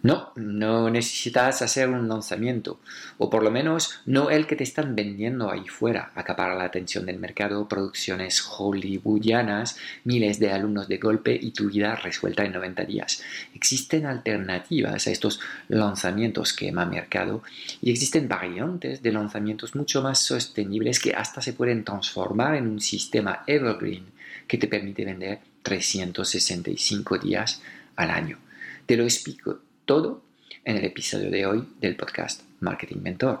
No, no necesitas hacer un lanzamiento, o por lo menos no el que te están vendiendo ahí fuera, acaparar la atención del mercado, producciones hollywoodianas, miles de alumnos de golpe y tu vida resuelta en 90 días. Existen alternativas a estos lanzamientos quema mercado y existen variantes de lanzamientos mucho más sostenibles que hasta se pueden transformar en un sistema evergreen que te permite vender 365 días al año. Te lo explico todo en el episodio de hoy del podcast Marketing Mentor.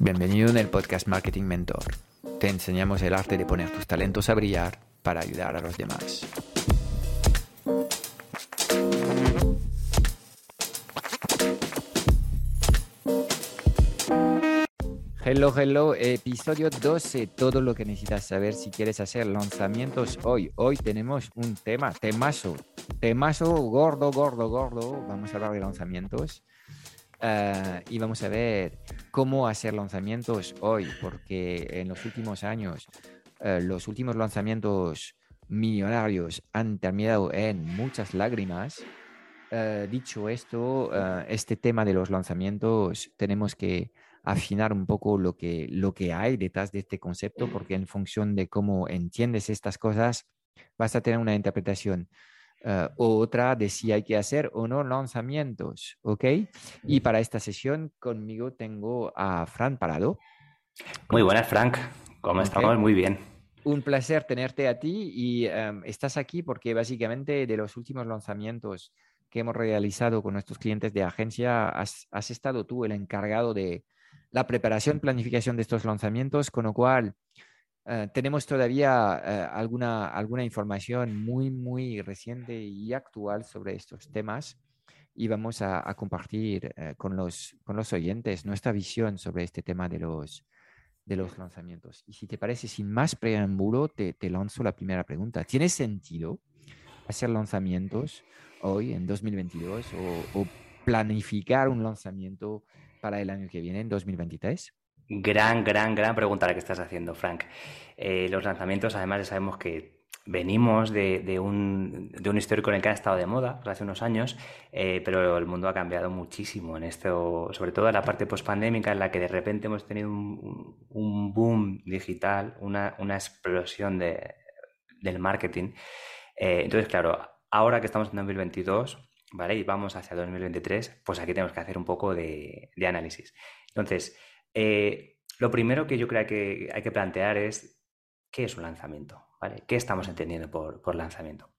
Bienvenido en el podcast Marketing Mentor. Te enseñamos el arte de poner tus talentos a brillar para ayudar a los demás. Hello, hello, episodio 12, todo lo que necesitas saber si quieres hacer lanzamientos hoy. Hoy tenemos un tema, temazo, temazo gordo, gordo, gordo. Vamos a hablar de lanzamientos ah, y vamos a ver cómo hacer lanzamientos hoy, porque en los últimos años, ah, los últimos lanzamientos millonarios han terminado en muchas lágrimas. Ah, dicho esto, este tema de los lanzamientos tenemos que afinar un poco lo que, lo que hay detrás de este concepto, porque en función de cómo entiendes estas cosas, vas a tener una interpretación uh, otra de si hay que hacer o no lanzamientos, ¿ok? Y para esta sesión conmigo tengo a Fran Parado. Muy buenas, Frank. ¿Cómo estamos? Muy bien. Un placer tenerte a ti y estás aquí porque básicamente de los últimos lanzamientos que hemos realizado con nuestros clientes de agencia, has, has estado tú el encargado de, la preparación, planificación de estos lanzamientos, con lo cual eh, tenemos todavía eh, alguna, alguna información muy, muy reciente y actual sobre estos temas y vamos a, compartir eh, con, los, con los oyentes nuestra visión sobre este tema de los, de los lanzamientos. Y si te parece, sin más preámbulo, te, te lanzo la primera pregunta. ¿Tiene sentido hacer lanzamientos hoy, en 2022, o, o planificar un lanzamiento para el año que viene, en 2023? Gran, gran, gran pregunta la que estás haciendo, Frank. Eh, los lanzamientos, además, ya sabemos que venimos de, un, de, un, histórico en el que ha estado de moda hace unos años, eh, pero el mundo ha cambiado muchísimo en esto, sobre todo en la parte pospandémica, en la que de repente hemos tenido un, boom digital, una, explosión de, del marketing. Eh, entonces, claro, ahora que estamos en 2022, ¿vale? Y vamos hacia 2023, pues aquí tenemos que hacer un poco de, análisis. Entonces, eh, lo primero que yo creo que hay que plantear es qué es un lanzamiento, ¿vale? ¿Qué estamos entendiendo por, lanzamiento?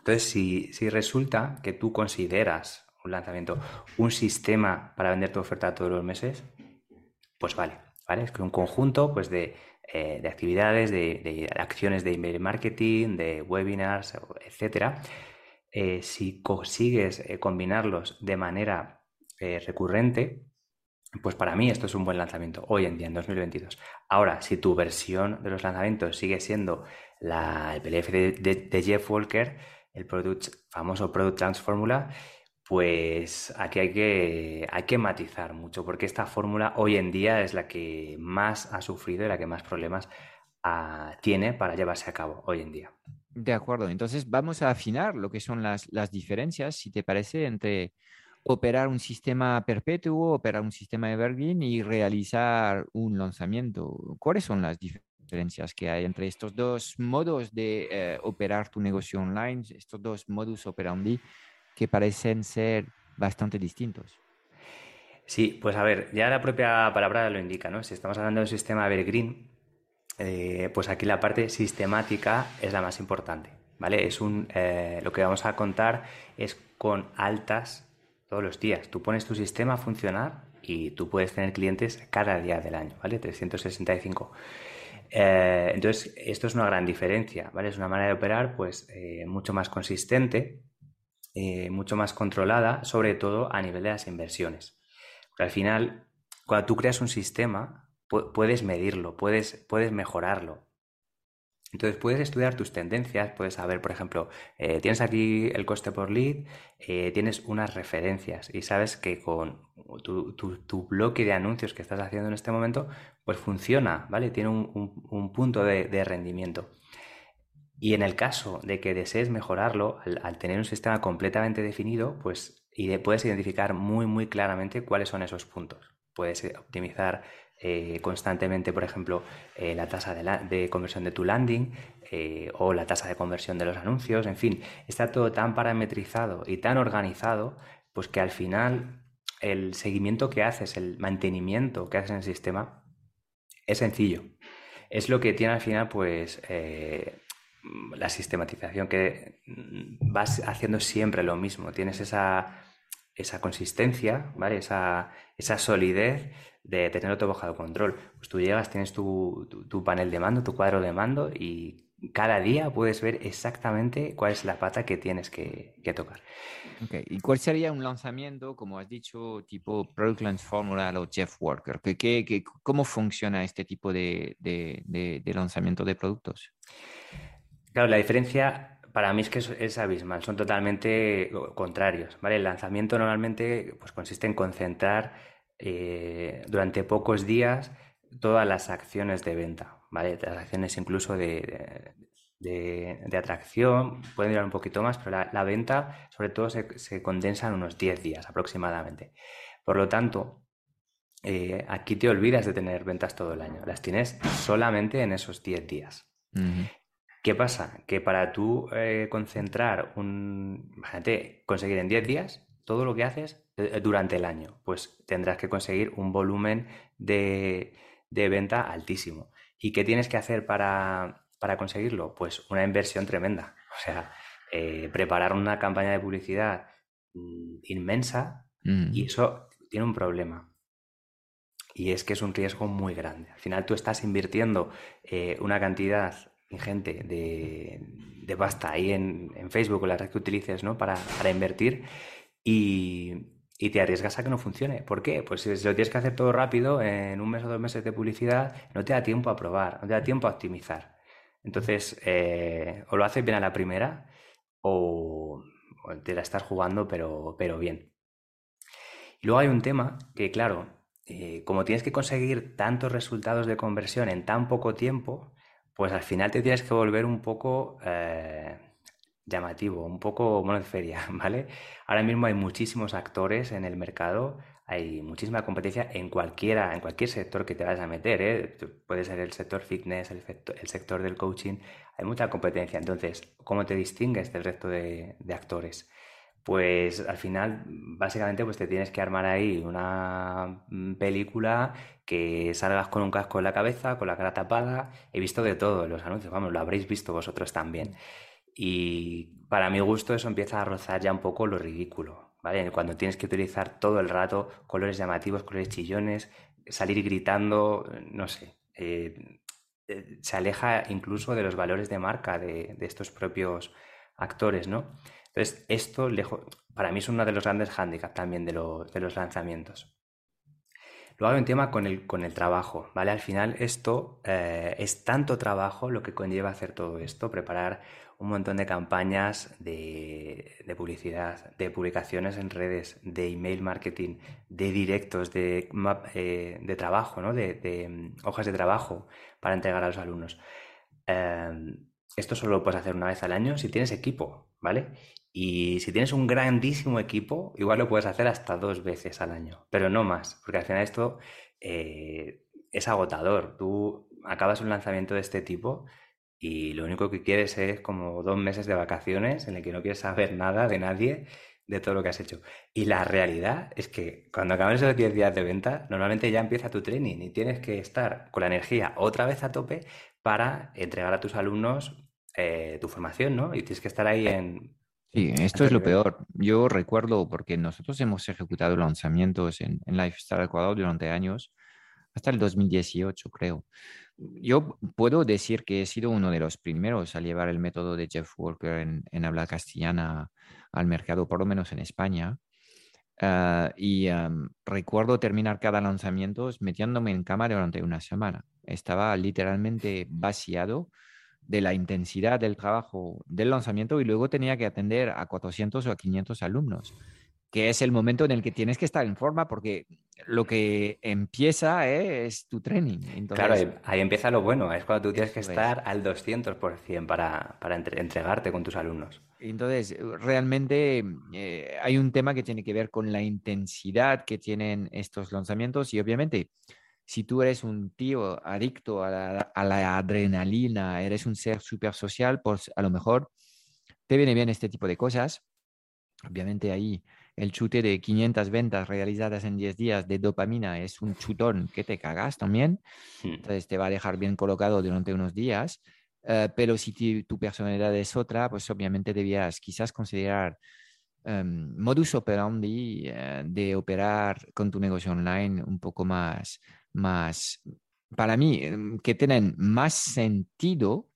Entonces, si, resulta que tú consideras un lanzamiento un sistema para vender tu oferta todos los meses, pues vale, ¿vale? Es que un conjunto pues, de, eh, actividades, de, acciones de email marketing, de webinars, etcétera, eh, si consigues combinarlos de manera recurrente, pues para mí esto es un buen lanzamiento hoy en día, en 2022. Ahora, si tu versión de los lanzamientos sigue siendo la, el PDF de, Jeff Walker, el famoso Product Trans Formula, pues aquí hay que, hay que matizar mucho, porque esta fórmula hoy en día es la que más ha sufrido y la que más problemas ah, tiene para llevarse a cabo hoy en día. De acuerdo, entonces vamos a afinar lo que son las, las diferencias, si te parece, entre operar un sistema perpetuo, operar un sistema evergreen y realizar un lanzamiento. ¿Cuáles son las diferencias que hay entre estos dos modos de eh, operar tu negocio online, estos dos modus operandi que parecen ser bastante distintos? Sí, pues a ver, ya la propia palabra lo indica, ¿no? Si estamos hablando de un sistema evergreen, eh, pues aquí la parte sistemática es la más importante, ¿vale? Es un, eh, lo que vamos a contar es con altas todos los días. Tú pones tu sistema a funcionar y tú puedes tener clientes cada día del año, ¿vale? 365. Eh, entonces, esto es una gran diferencia, ¿vale? Es una manera de operar, pues, eh, mucho más consistente, eh, mucho más controlada, sobre todo a nivel de las inversiones. Al final, cuando tú creas un sistema, puedes medirlo, puedes, puedes mejorarlo. Entonces puedes estudiar tus tendencias, puedes saber, por ejemplo, eh, tienes aquí el coste por lead, eh, tienes unas referencias y sabes que con tu, bloque de anuncios que estás haciendo en este momento, pues funciona, ¿vale? Tiene un, punto de, rendimiento. Y en el caso de que desees mejorarlo, al, tener un sistema completamente definido, pues puedes identificar muy, muy claramente cuáles son esos puntos. Puedes optimizar eh, constantemente, por ejemplo, eh, la tasa de, conversión de tu landing eh, o la tasa de conversión de los anuncios, en fin, está todo tan parametrizado y tan organizado, pues que al final el seguimiento que haces, el mantenimiento que haces en el sistema, es sencillo. Es lo que tiene al final, pues, la sistematización, que vas haciendo siempre lo mismo, tienes esa, esa consistencia, ¿vale? Esa, esa solidez de, tenerlo todo bajo control. Pues tú llegas, tienes tu, panel de mando, tu cuadro de mando y cada día puedes ver exactamente cuál es la pata que tienes que, tocar. Okay. ¿Y cuál sería un lanzamiento, como has dicho, tipo Product Launch Formula o Jeff Worker? ¿Qué, cómo funciona este tipo de, lanzamiento de productos? Claro, la diferencia para mí es que es, abismal, son totalmente contrarios. ¿vale? El lanzamiento normalmente pues, consiste en concentrar eh, durante pocos días todas las acciones de venta, ¿vale? Las acciones incluso de, de, atracción, pueden durar un poquito más, pero la, venta sobre todo se, se, condensa en unos 10 días aproximadamente. Por lo tanto, eh, aquí te olvidas de tener ventas todo el año, las tienes solamente en esos 10 días. ¿Qué pasa? Que para tú eh, concentrar un, imagínate, conseguir en 10 días todo lo que haces eh, durante el año, pues tendrás que conseguir un volumen de, venta altísimo. ¿Y qué tienes que hacer para, conseguirlo? Pues una inversión tremenda. O sea, eh, preparar una campaña de publicidad mm, inmensa y mm. eso tiene un problema. Y es que es un riesgo muy grande. Al final tú estás invirtiendo eh, una cantidad ingente de, de pasta ahí en, Facebook o la red que utilices ¿no? para, para invertir y, y te arriesgas a que no funcione. ¿Por qué? Pues si lo tienes que hacer todo rápido, en un mes o dos meses de publicidad, no te da tiempo a probar, no te da tiempo a optimizar. Entonces, eh, o lo haces bien a la primera o, te la estás jugando, pero, pero bien. Y luego hay un tema que, claro, eh, como tienes que conseguir tantos resultados de conversión en tan poco tiempo, pues al final te tienes que volver un poco... Eh, llamativo, un poco mono de feria, ¿vale? Ahora mismo hay muchísimos actores en el mercado, hay muchísima competencia en cualquiera, en cualquier sector que te vayas a meter, ¿eh? Puede ser el sector fitness, el, sector del coaching, hay mucha competencia. Entonces, ¿cómo te distingues del resto de, actores? Pues al final, básicamente, pues te tienes que armar ahí una mm, película que salgas con un casco en la cabeza, con la cara tapada. He visto de todo los anuncios, vamos, lo habréis visto vosotros también. Y para mi gusto eso empieza a rozar ya un poco lo ridículo, ¿vale? Cuando tienes que utilizar todo el rato colores llamativos, colores chillones, salir gritando, no sé, eh, eh, se aleja incluso de los valores de marca de, estos propios actores, ¿no? Entonces, esto para mí es uno de los grandes hándicaps también de, los lanzamientos. Luego hay un tema con el, con el trabajo, ¿vale? Al final esto eh, es tanto trabajo lo que conlleva hacer todo esto, preparar un montón de campañas de, publicidad, de publicaciones en redes, de email marketing, de directos, de, eh, de trabajo, ¿no? de, mm, hojas de trabajo para entregar a los alumnos. Em, esto solo lo puedes hacer una vez al año si tienes equipo, ¿vale? Y si tienes un grandísimo equipo, igual lo puedes hacer hasta dos veces al año, pero no más, porque al final esto eh, es agotador. Tú acabas un lanzamiento de este tipo y lo único que quieres es como dos meses de vacaciones en el que no quieres saber nada de nadie de todo lo que has hecho. Y la realidad es que cuando acaban esos 10 días de venta, normalmente ya empieza tu training y tienes que estar con la energía otra vez a tope para entregar a tus alumnos eh, tu formación, ¿no? Y tienes que estar ahí en Sí, esto es lo peor. Yo recuerdo, porque nosotros hemos ejecutado lanzamientos en, en Lifestyle Ecuador durante años, hasta el 2018, creo. Yo puedo decir que he sido uno de los primeros a llevar el método de Jeff Walker en, en habla castellana al mercado, por lo menos en España. Ah, y recuerdo terminar cada lanzamiento metiéndome en cama durante una semana. Estaba literalmente vaciado de la intensidad del trabajo del lanzamiento y luego tenía que atender a 400 o a 500 alumnos, que es el momento en el que tienes que estar en forma porque lo que empieza es tu training. claro, ahí, empieza lo bueno, es cuando tú tienes que estar al 200% para, para entregarte con tus alumnos. Entonces, realmente eh, hay un tema que tiene que ver con la intensidad que tienen estos lanzamientos y obviamente si tú eres un tío adicto a la, adrenalina, eres un ser súper social, pues a lo mejor te viene bien este tipo de cosas. Obviamente ahí el chute de 500 ventas realizadas en 10 días de dopamina es un chutón que te cagas también. Hmm. Entonces te va a dejar bien colocado durante unos días. Eh, pero si tu personalidad es otra, pues obviamente debías quizás considerar um, modus operandi eh, de operar con tu negocio online un poco más, más, para mí, em, que tienen más sentido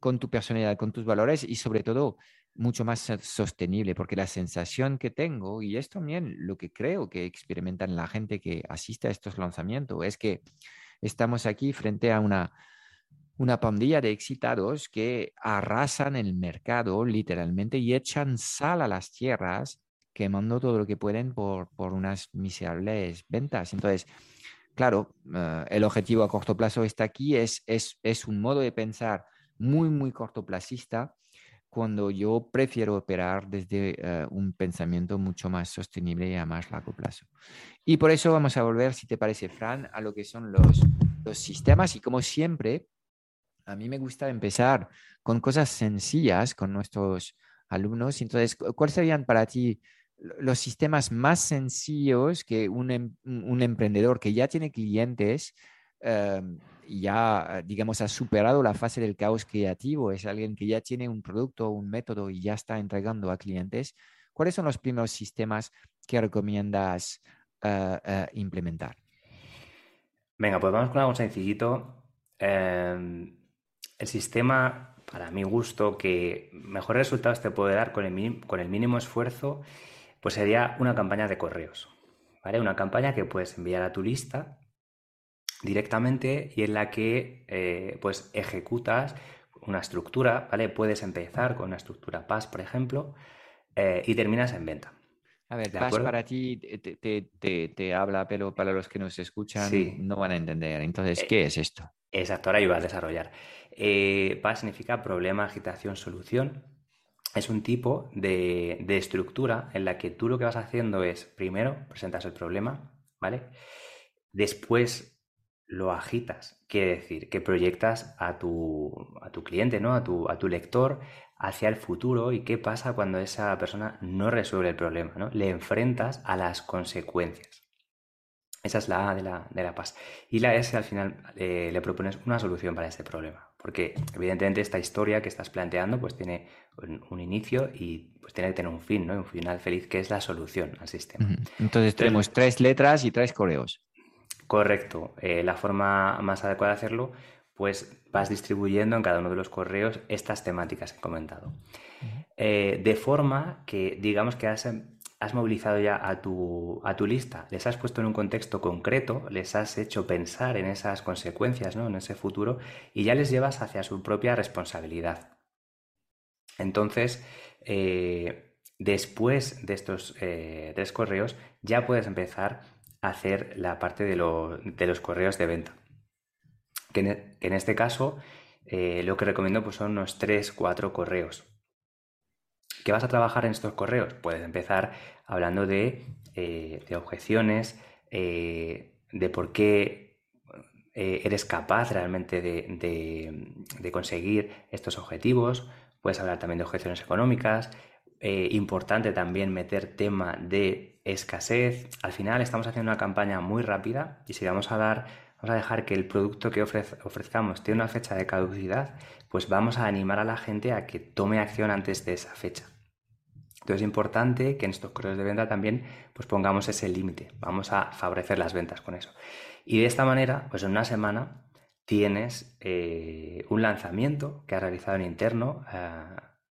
con tu personalidad, con tus valores y sobre todo mucho más sostenible, porque la sensación que tengo, y es también lo que creo que experimentan la gente que asiste a estos lanzamientos, es que estamos aquí frente a una, una pandilla de excitados que arrasan el mercado literalmente y echan sal a las tierras, quemando todo lo que pueden por, por unas miserables ventas. Entonces, claro, eh, el objetivo a corto plazo está aquí, es, es, es, un modo de pensar muy, muy cortoplacista, cuando yo prefiero operar desde eh, un pensamiento mucho más sostenible y a más largo plazo. Y por eso vamos a volver, si te parece, Fran, a lo que son los, los sistemas y como siempre, a mí me gusta empezar con cosas sencillas con nuestros alumnos. Entonces, ¿cuáles serían para ti los sistemas más sencillos que un, em, un emprendedor que ya tiene clientes, eh, ya, digamos, ha superado la fase del caos creativo, es alguien que ya tiene un producto, un método y ya está entregando a clientes, ¿cuáles son los primeros sistemas que recomiendas eh, eh, implementar? Venga, pues vamos con algo sencillito. Em, el sistema, para mi gusto, que mejores resultados te puede dar con el, con el mínimo esfuerzo pues sería una campaña de correos, ¿vale? Una campaña que puedes enviar a tu lista directamente y en la que eh, pues ejecutas una estructura, ¿vale? Puedes empezar con una estructura PAS, por ejemplo, eh, y terminas en venta. A ver, PAS para ti te, habla, pero para los que nos escuchan no van a entender. Entonces, eh, ¿qué es esto? Exacto, ahora iba a desarrollar. PAS significa problema, agitación, solución es un tipo de, estructura en la que tú lo que vas haciendo es, primero, presentas el problema, ¿vale? Después lo agitas, quiere decir que proyectas a tu, a tu cliente, ¿no? A tu, a tu lector hacia el futuro y qué pasa cuando esa persona no resuelve el problema, ¿no? Le enfrentas a las consecuencias. Esa es la A de la, de la paz. Y la S al final eh, le propones una solución para ese problema. Porque evidentemente esta historia que estás planteando pues tiene un, inicio y pues tiene que tener un fin, ¿no? Un final feliz que es la solución al sistema. Entonces tenemos tres letras y tres correos. Correcto. Eh, la forma más adecuada de hacerlo pues vas distribuyendo en cada uno de los correos estas temáticas que he comentado. Eh, de forma que digamos que has has movilizado ya a tu, a tu lista, les has puesto en un contexto concreto, les has hecho pensar en esas consecuencias, ¿no? en ese futuro, y ya les llevas hacia su propia responsabilidad. Entonces, eh, después de estos eh, tres correos, ya puedes empezar a hacer la parte de, los correos de venta. Que en, este caso, eh, lo que recomiendo pues, son unos tres, cuatro correos. ¿Qué vas a trabajar en estos correos? Puedes empezar hablando de, eh, objeciones, eh, de por qué eh, eres capaz realmente de, conseguir estos objetivos. Puedes hablar también de objeciones económicas. importante también meter tema de escasez. Al final estamos haciendo una campaña muy rápida y si vamos a dar, vamos a dejar que el producto que ofrezcamos tiene una fecha de caducidad, pues vamos a animar a la gente a que tome acción antes de esa fecha. Entonces es importante que en estos correos de venta también pues pongamos ese límite. Vamos a favorecer las ventas con eso. Y de esta manera, pues en una semana tienes eh, un lanzamiento que has realizado en interno eh,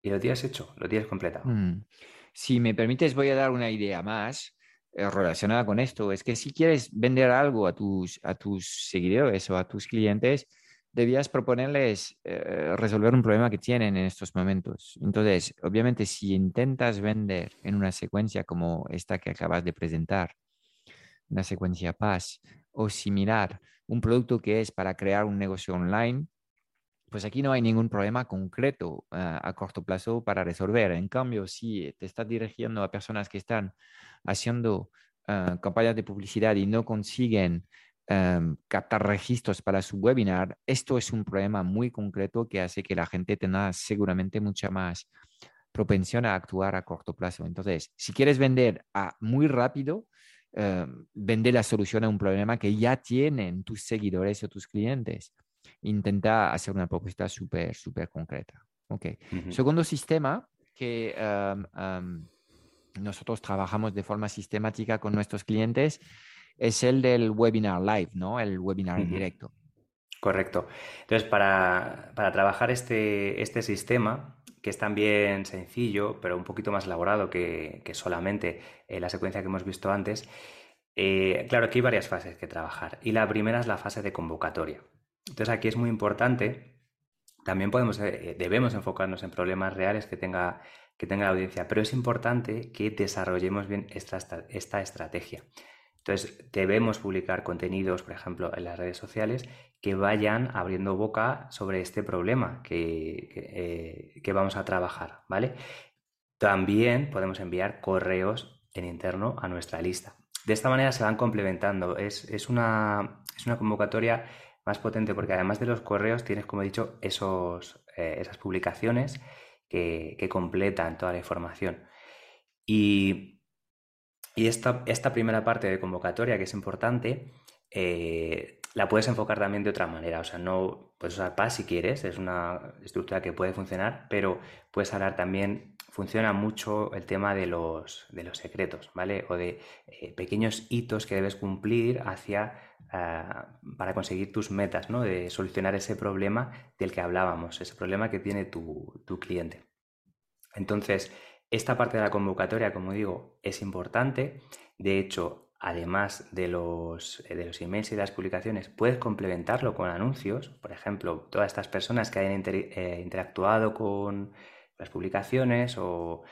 y lo tienes hecho, lo tienes completado. Mm. Si me permites, voy a dar una idea más eh, relacionada con esto. Es que si quieres vender algo a tus, a tus seguidores o a tus clientes, debías proponerles eh, resolver un problema que tienen en estos momentos. Entonces, obviamente, si intentas vender en una secuencia como esta que acabas de presentar, una secuencia PAS o similar, un producto que es para crear un negocio online, pues aquí no hay ningún problema concreto eh, a corto plazo para resolver. En cambio, si te estás dirigiendo a personas que están haciendo eh, campañas de publicidad y no consiguen Em, captar registros para su webinar, esto es un problema muy concreto que hace que la gente tenga seguramente mucha más propensión a actuar a corto plazo. Entonces, si quieres vender a muy rápido, eh, vende la solución a un problema que ya tienen tus seguidores o tus clientes. Intenta hacer una propuesta súper, súper concreta. Okay. Segundo sistema que nosotros trabajamos de forma sistemática con nuestros clientes es el del webinar live, ¿no? El webinar en directo. Correcto. Entonces, para, trabajar este, este, sistema, que es también sencillo, pero un poquito más elaborado que, solamente eh, la secuencia que hemos visto antes, eh, claro, aquí hay varias fases que trabajar. Y la primera es la fase de convocatoria. Entonces, aquí es muy importante, también podemos, eh, debemos enfocarnos en problemas reales que tenga, que tenga la audiencia, pero es importante que desarrollemos bien esta, esta estrategia. Entonces, debemos publicar contenidos, por ejemplo, en las redes sociales que vayan abriendo boca sobre este problema que, eh, vamos a trabajar, ¿vale? También podemos enviar correos en interno a nuestra lista. De esta manera se van complementando. Es, una, convocatoria más potente porque además de los correos tienes, como he dicho, esos, eh, esas publicaciones que, que completan toda la información. Y y esta, esta primera parte de convocatoria, que es importante, eh, la puedes enfocar también de otra manera. O sea, no puedes usar PAS si quieres, es una estructura que puede funcionar, pero puedes hablar también, funciona mucho el tema de los, de los secretos, ¿vale? O de eh, pequeños hitos que debes cumplir hacia, ah, para conseguir tus metas, ¿no? De solucionar ese problema del que hablábamos, ese problema que tiene tu, tu cliente. Entonces, esta parte de la convocatoria, como digo, es importante. De hecho, además de los, eh, de los emails y de las publicaciones, puedes complementarlo con anuncios. Por ejemplo, todas estas personas que hayan eh, interactuado con las publicaciones o,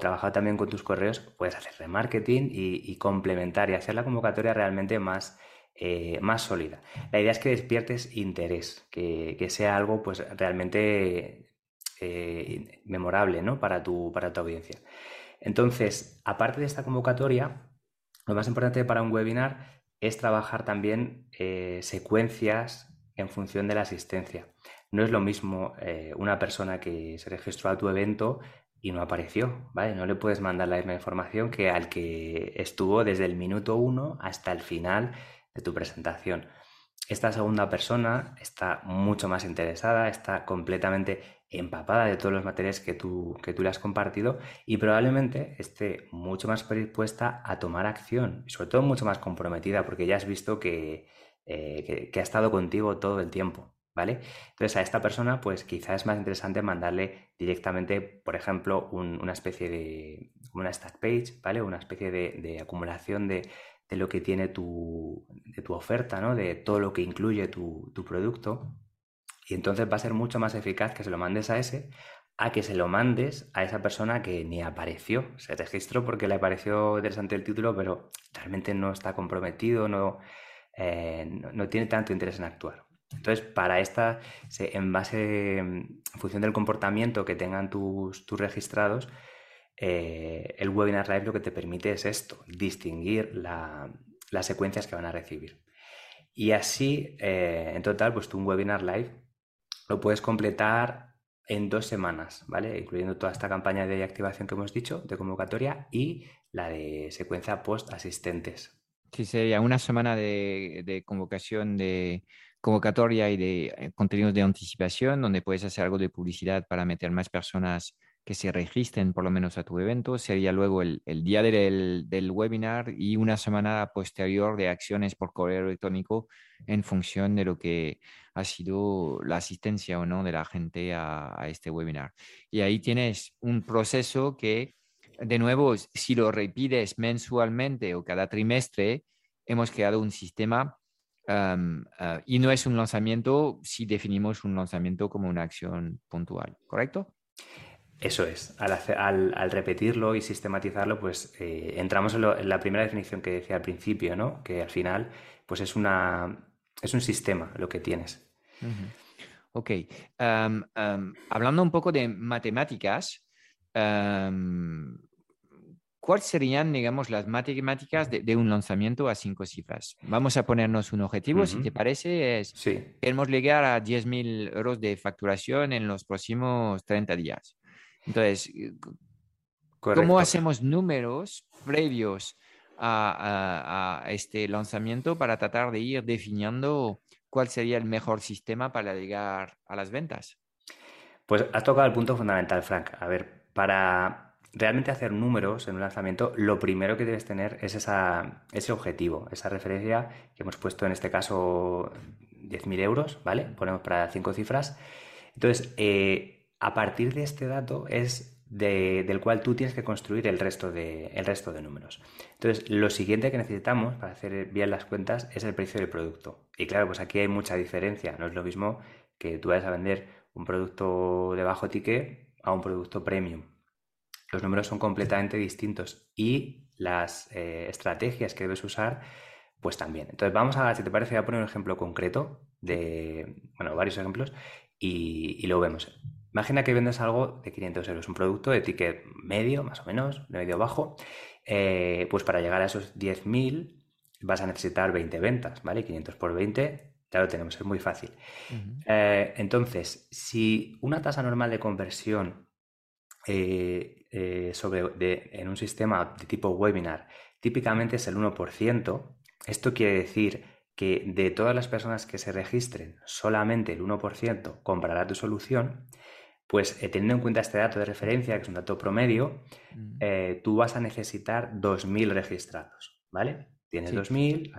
trabajado también con tus correos, puedes hacer remarketing y, y complementar y hacer la convocatoria realmente más, eh, más sólida. La idea es que despiertes interés, que, que sea algo pues realmente eh, memorable ¿no? para, tu, para tu audiencia. Entonces, aparte de esta convocatoria, lo más importante para un webinar es trabajar también eh, secuencias en función de la asistencia. No es lo mismo eh, una persona que se registró a tu evento y no apareció, ¿vale? No le puedes mandar la misma información que al que estuvo desde el minuto uno hasta el final de tu presentación. Esta segunda persona está mucho más interesada, está completamente empapada de todos los materiales que tú, que tú le has compartido y probablemente esté mucho más predispuesta a tomar acción y sobre todo mucho más comprometida porque ya has visto que, eh, ha estado contigo todo el tiempo. ¿Vale? Entonces a esta persona pues quizás es más interesante mandarle directamente, por ejemplo, una especie de una stack page, ¿vale? Una especie de, acumulación de, lo que tiene tu, de tu oferta, ¿no? De todo lo que incluye tu, tu producto y entonces va a ser mucho más eficaz que se lo mandes a ese a que se lo mandes a esa persona que ni apareció. Se registró porque le pareció interesante el título, pero realmente no está comprometido, no, eh, no, tiene tanto interés en actuar. Entonces, para esta, en base, en función del comportamiento que tengan tus, tus registrados, eh, el Webinar Live lo que te permite es esto, distinguir las secuencias que van a recibir. Y así, eh, en total, pues un Webinar Live lo puedes completar en dos semanas, ¿vale? Incluyendo toda esta campaña de activación que hemos dicho, de convocatoria, y la de secuencia post asistentes. Sí, sería una semana de, convocación de convocatoria y de eh, contenidos de anticipación, donde puedes hacer algo de publicidad para meter más personas que se registren por lo menos a tu evento. Sería luego el, día del, del, webinar y una semana posterior de acciones por correo electrónico en función de lo que ha sido la asistencia o no de la gente a, a este webinar. Y ahí tienes un proceso que, de nuevo, si lo repites mensualmente o cada trimestre, hemos creado un sistema Ah, y no es un lanzamiento si definimos un lanzamiento como una acción puntual, ¿correcto? Eso es. Al, repetirlo y sistematizarlo, pues eh, entramos en, la primera definición que decía al principio, ¿no? Que al final, pues es una es un sistema lo que tienes. Ok. hablando un poco de matemáticas, ¿cuáles serían, digamos, las matemáticas de, un lanzamiento a cinco cifras? Vamos a ponernos un objetivo, si te parece, es queremos llegar a 10.000 euros de facturación en los próximos 30 días. Entonces, eh, ¿cómo hacemos números previos a, este lanzamiento para tratar de ir definiendo cuál sería el mejor sistema para llegar a las ventas? Pues has tocado el punto fundamental, Frank. A ver, para realmente hacer números en un lanzamiento, lo primero que debes tener es ese objetivo, esa referencia que hemos puesto en este caso 10.000 euros, ¿vale? Ponemos para cinco cifras. Entonces, eh, a partir de este dato es del cual tú tienes que construir el resto, de, números. Entonces, lo siguiente que necesitamos para hacer bien las cuentas es el precio del producto. Y claro, pues aquí hay mucha diferencia. No es lo mismo que tú vayas a vender un producto de bajo ticket a un producto premium los números son completamente distintos y las eh, estrategias que debes usar, pues también. Entonces vamos a, si te parece, voy a poner un ejemplo concreto de, bueno, varios ejemplos y, lo vemos. Imagina que vendes algo de 500 euros, un producto de ticket medio, más o menos, de medio bajo. Eh, pues para llegar a esos 10.000 vas a necesitar 20 ventas, ¿vale? 500 por 20, ya lo tenemos, es muy fácil. Eh, entonces, si una tasa normal de conversión eh, en un sistema de tipo webinar típicamente es el 1%. Esto quiere decir que de todas las personas que se registren, solamente el 1% comprará tu solución. Pues eh, teniendo en cuenta este dato de referencia, que es un dato promedio, mm. tú vas a necesitar 2.000 registrados, ¿vale? Tienes 2.000,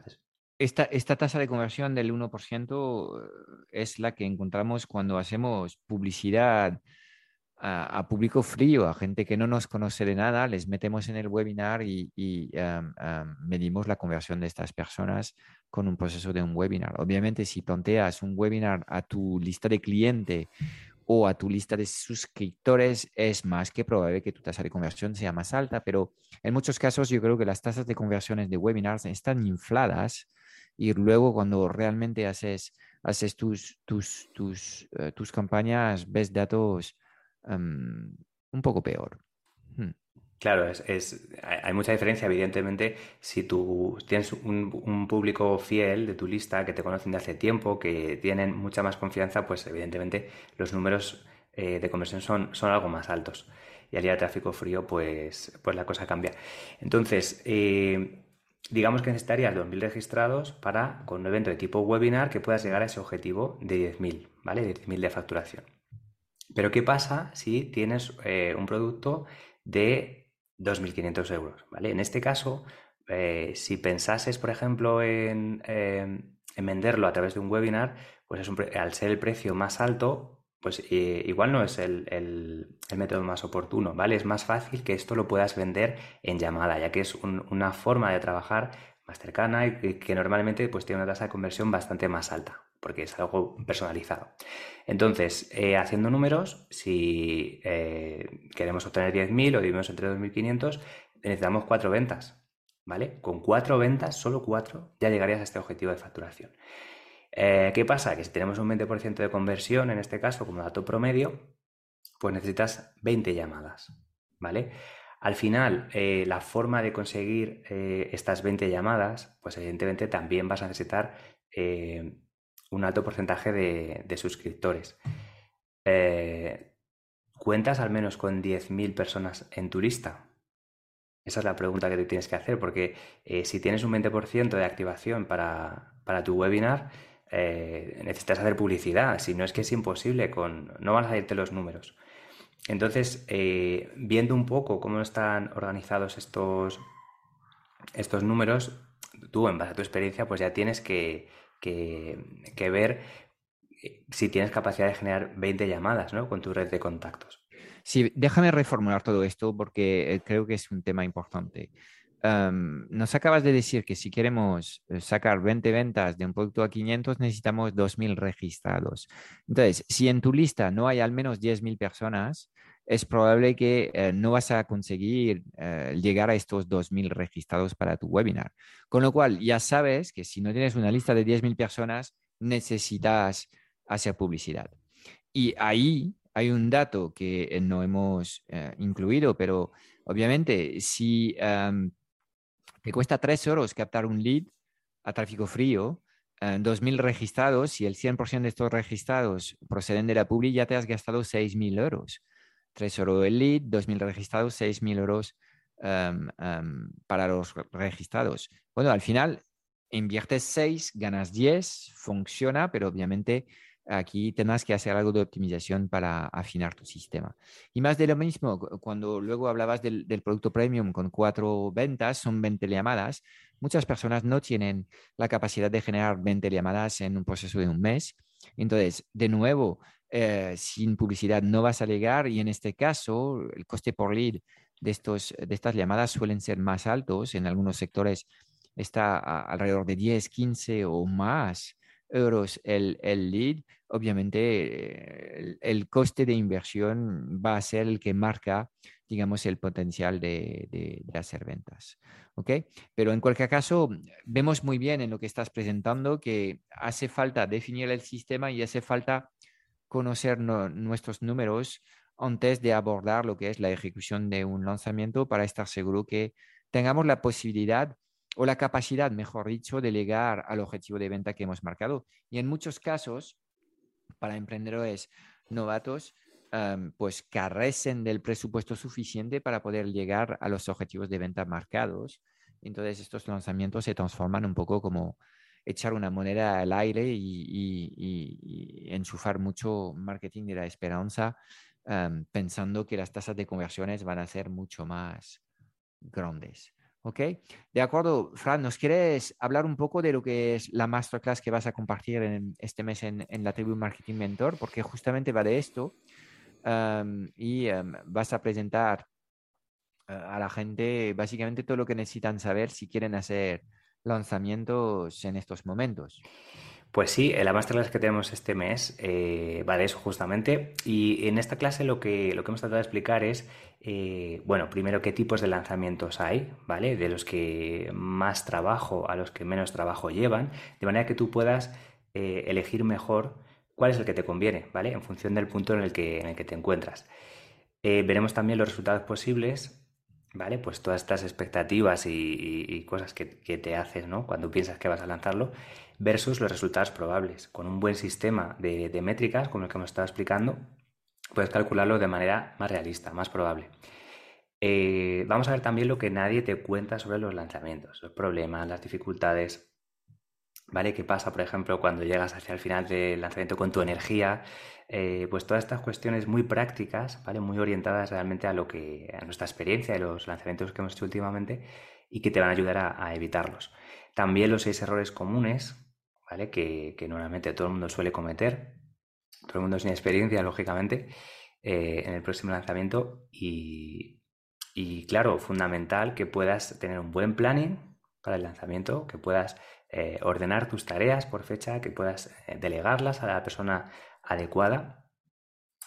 Esta, esta, tasa de conversión del 1% es la que encontramos cuando hacemos publicidad a, público frío, a gente que no nos conoce de nada, les metemos en el webinar y, medimos la conversión de estas personas con un proceso de un webinar. Obviamente, si planteas un webinar a tu lista de cliente o a tu lista de suscriptores, es más que probable que tu tasa de conversión sea más alta, pero en muchos casos yo creo que las tasas de conversiones de webinars están infladas y luego cuando realmente haces, haces tus, tus, tus, eh, tus campañas, ves datos Em, un poco peor. Hmm. Claro, es, hay mucha diferencia, evidentemente, si tú tienes un, público fiel de tu lista que te conocen de hace tiempo, que tienen mucha más confianza, pues evidentemente los números eh, de conversión son, son algo más altos. Y al ir al tráfico frío, pues, pues la cosa cambia. Entonces, eh, digamos que necesitarías 2.000 registrados para, con un evento de tipo webinar, que puedas llegar a ese objetivo de 10.000, ¿vale? 10.000 de facturación. Pero ¿qué pasa si tienes eh, un producto de 2.500 euros? ¿vale? En este caso, eh, si pensases, por ejemplo, en, em, venderlo a través de un webinar, pues al ser el precio más alto, pues eh, igual no es el, método más oportuno, ¿vale? Es más fácil que esto lo puedas vender en llamada, ya que es una forma de trabajar más cercana y que, normalmente pues, tiene una tasa de conversión bastante más alta porque es algo personalizado. Entonces, eh, haciendo números, si eh, queremos obtener 10.000 o dividimos entre 2.500, necesitamos cuatro ventas, ¿vale? Con cuatro ventas, solo cuatro, ya llegarías a este objetivo de facturación. Eh, ¿Qué pasa? Que si tenemos un 20% de conversión, en este caso, como dato promedio, pues necesitas 20 llamadas, ¿vale? Al final, la forma de conseguir estas 20 llamadas, pues evidentemente también vas a necesitar un alto porcentaje de, suscriptores. Eh, ¿Cuentas al menos con 10.000 personas en tu lista? Esa es la pregunta que te tienes que hacer, porque eh, si tienes un 20% de activación para, tu webinar, eh, necesitas hacer publicidad. Si no es que es imposible, con, no van a salirte los números. Entonces, viendo un poco cómo están organizados estos, estos números, tú en base a tu experiencia, pues ya tienes que, que, ver eh, si tienes capacidad de generar 20 llamadas ¿no? con tu red de contactos. Sí, déjame reformular todo esto porque eh, creo que es un tema importante. nos acabas de decir que si queremos eh, sacar 20 ventas de un producto a 500, necesitamos 2.000 registrados. Entonces, si en tu lista no hay al menos 10.000 personas, es probable que eh, no vas a conseguir eh, llegar a estos 2.000 registrados para tu webinar. Con lo cual, ya sabes que si no tienes una lista de 10.000 personas, necesitas hacer publicidad. Y ahí hay un dato que eh, no hemos incluido, pero obviamente si em, te cuesta 3 euros captar un lead a tráfico frío, 2.000 registrados, y el 100% de estos registrados proceden de la publi, ya te has gastado 6.000 euros. 3 euros el lead, 2.000 registrados, 6.000 euros em, em, para los registrados. Bueno, al final inviertes 6, ganas 10, funciona, pero obviamente aquí tendrás que hacer algo de optimización para afinar tu sistema. Y más de lo mismo, cuando luego hablabas del, del, producto premium con cuatro ventas, son 20 llamadas, muchas personas no tienen la capacidad de generar 20 llamadas en un proceso de un mes. Entonces, de nuevo, eh, sin publicidad no vas a llegar y en este caso el coste por lead de, estos, de estas llamadas suelen ser más altos. En algunos sectores está alrededor de 10, 15 o más euros el, el lead. Obviamente el, coste de inversión va a ser el que marca, digamos, el potencial de, de, de hacer ventas. ¿ok? Pero en cualquier caso, vemos muy bien en lo que estás presentando que hace falta definir el sistema y hace falta conocer nuestros números antes de abordar lo que es la ejecución de un lanzamiento para estar seguro que tengamos la posibilidad o la capacidad, mejor dicho, de llegar al objetivo de venta que hemos marcado. Y en muchos casos, para emprendedores novatos, pues carecen del presupuesto suficiente para poder llegar a los objetivos de venta marcados. Entonces, estos lanzamientos se transforman un poco como echar una moneda al aire y, enchufar mucho marketing de la esperanza, pensando que las tasas de conversiones van a ser mucho más grandes. ¿Ok? De acuerdo, Fran, ¿nos quieres hablar un poco de lo que es la masterclass que vas a compartir en, este mes en, la tribu Marketing Mentor? Porque justamente va de esto y vas a presentar a la gente básicamente todo lo que necesitan saber si quieren hacer lanzamientos en estos momentos. Pues sí, la masterclass que tenemos este mes eh, va eso justamente. Y en esta clase lo que, lo que hemos tratado de explicar es, eh, bueno, primero qué tipos de lanzamientos hay, ¿vale? De los que más trabajo a los que menos trabajo llevan, de manera que tú puedas eh, elegir mejor cuál es el que te conviene, ¿vale? En función del punto en el que, en el que te encuentras. veremos también los resultados posibles ¿vale? Pues todas estas expectativas y, cosas que, te haces, ¿no? Cuando piensas que vas a lanzarlo, versus los resultados probables. Con un buen sistema de, métricas, como el que hemos estado explicando, puedes calcularlo de manera más realista, más probable. Eh, vamos a ver también lo que nadie te cuenta sobre los lanzamientos, los problemas, las dificultades, ¿vale? ¿Qué pasa, por ejemplo, cuando llegas hacia el final del lanzamiento con tu energía? Eh, pues todas estas cuestiones muy prácticas, ¿vale? Muy orientadas realmente a lo que, a nuestra experiencia de los lanzamientos que hemos hecho últimamente y que te van a ayudar a, evitarlos. También los seis errores comunes, ¿vale? Que, normalmente todo el mundo suele cometer, todo el mundo sin experiencia, lógicamente, eh, en el próximo lanzamiento y, y claro, fundamental que puedas tener un buen planning para el lanzamiento, que puedas eh, ordenar tus tareas por fecha, que puedas eh, delegarlas a la persona adecuada.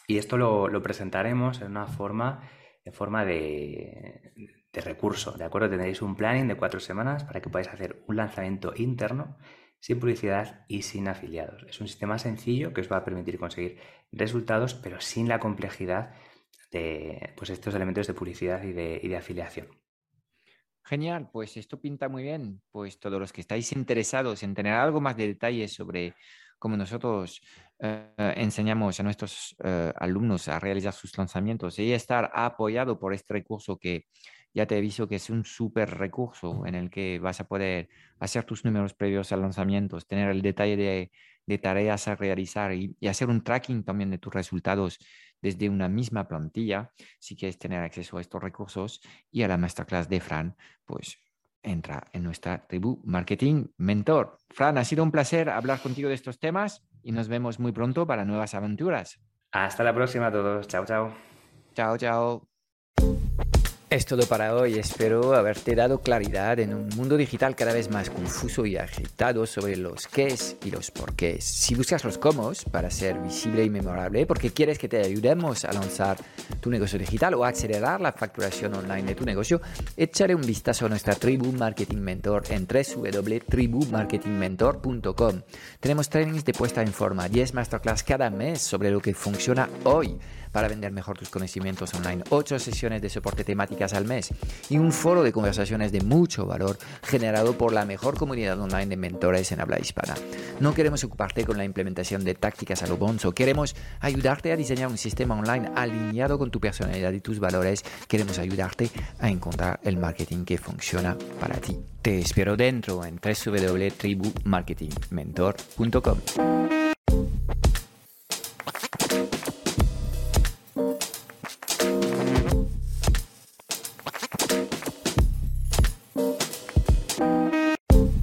Y esto lo, presentaremos en una forma, en forma de, recurso, ¿de acuerdo? Tendréis un planning de cuatro semanas para que podáis hacer un lanzamiento interno sin publicidad y sin afiliados. Es un sistema sencillo que os va a permitir conseguir resultados, pero sin la complejidad de pues, estos elementos de publicidad y de afiliación. Genial, pues esto pinta muy bien. Pues todos los que estáis interesados en tener algo más de detalles sobre cómo nosotros eh, enseñamos a nuestros eh, alumnos a realizar sus lanzamientos y estar apoyado por este recurso que ya te aviso que es un súper recurso en el que vas a poder hacer tus números previos a lanzamientos, tener el detalle de, de tareas a realizar y, hacer un tracking también de tus resultados desde una misma plantilla, si quieres tener acceso a estos recursos y a la masterclass de Fran, pues entra en nuestra tribu Marketing Mentor. Fran, ha sido un placer hablar contigo de estos temas y nos vemos muy pronto para nuevas aventuras. Hasta la próxima a todos. Chao, chao. Chao, chao. Es todo para hoy. Espero haberte dado claridad en un mundo digital cada vez más confuso y agitado sobre los qués y los porqués. Si buscas los cómo para ser visible y memorable, porque quieres que te ayudemos a lanzar tu negocio digital o a acelerar la facturación online de tu negocio, échale un vistazo a nuestra tribu Marketing Mentor en www.tribumarketingmentor.com. Tenemos trainings de puesta en forma, 10 masterclass cada mes sobre lo que funciona hoy para vender mejor tus conocimientos online, ocho sesiones de soporte al mes y un foro de conversaciones de mucho valor generado por la mejor comunidad online de mentores en habla hispana. No queremos ocuparte con la implementación de tácticas a lo bonzo, queremos ayudarte a diseñar un sistema online alineado con tu personalidad y tus valores. Queremos ayudarte a encontrar el marketing que funciona para ti. Te espero dentro en www.tribumarketingmentor.com.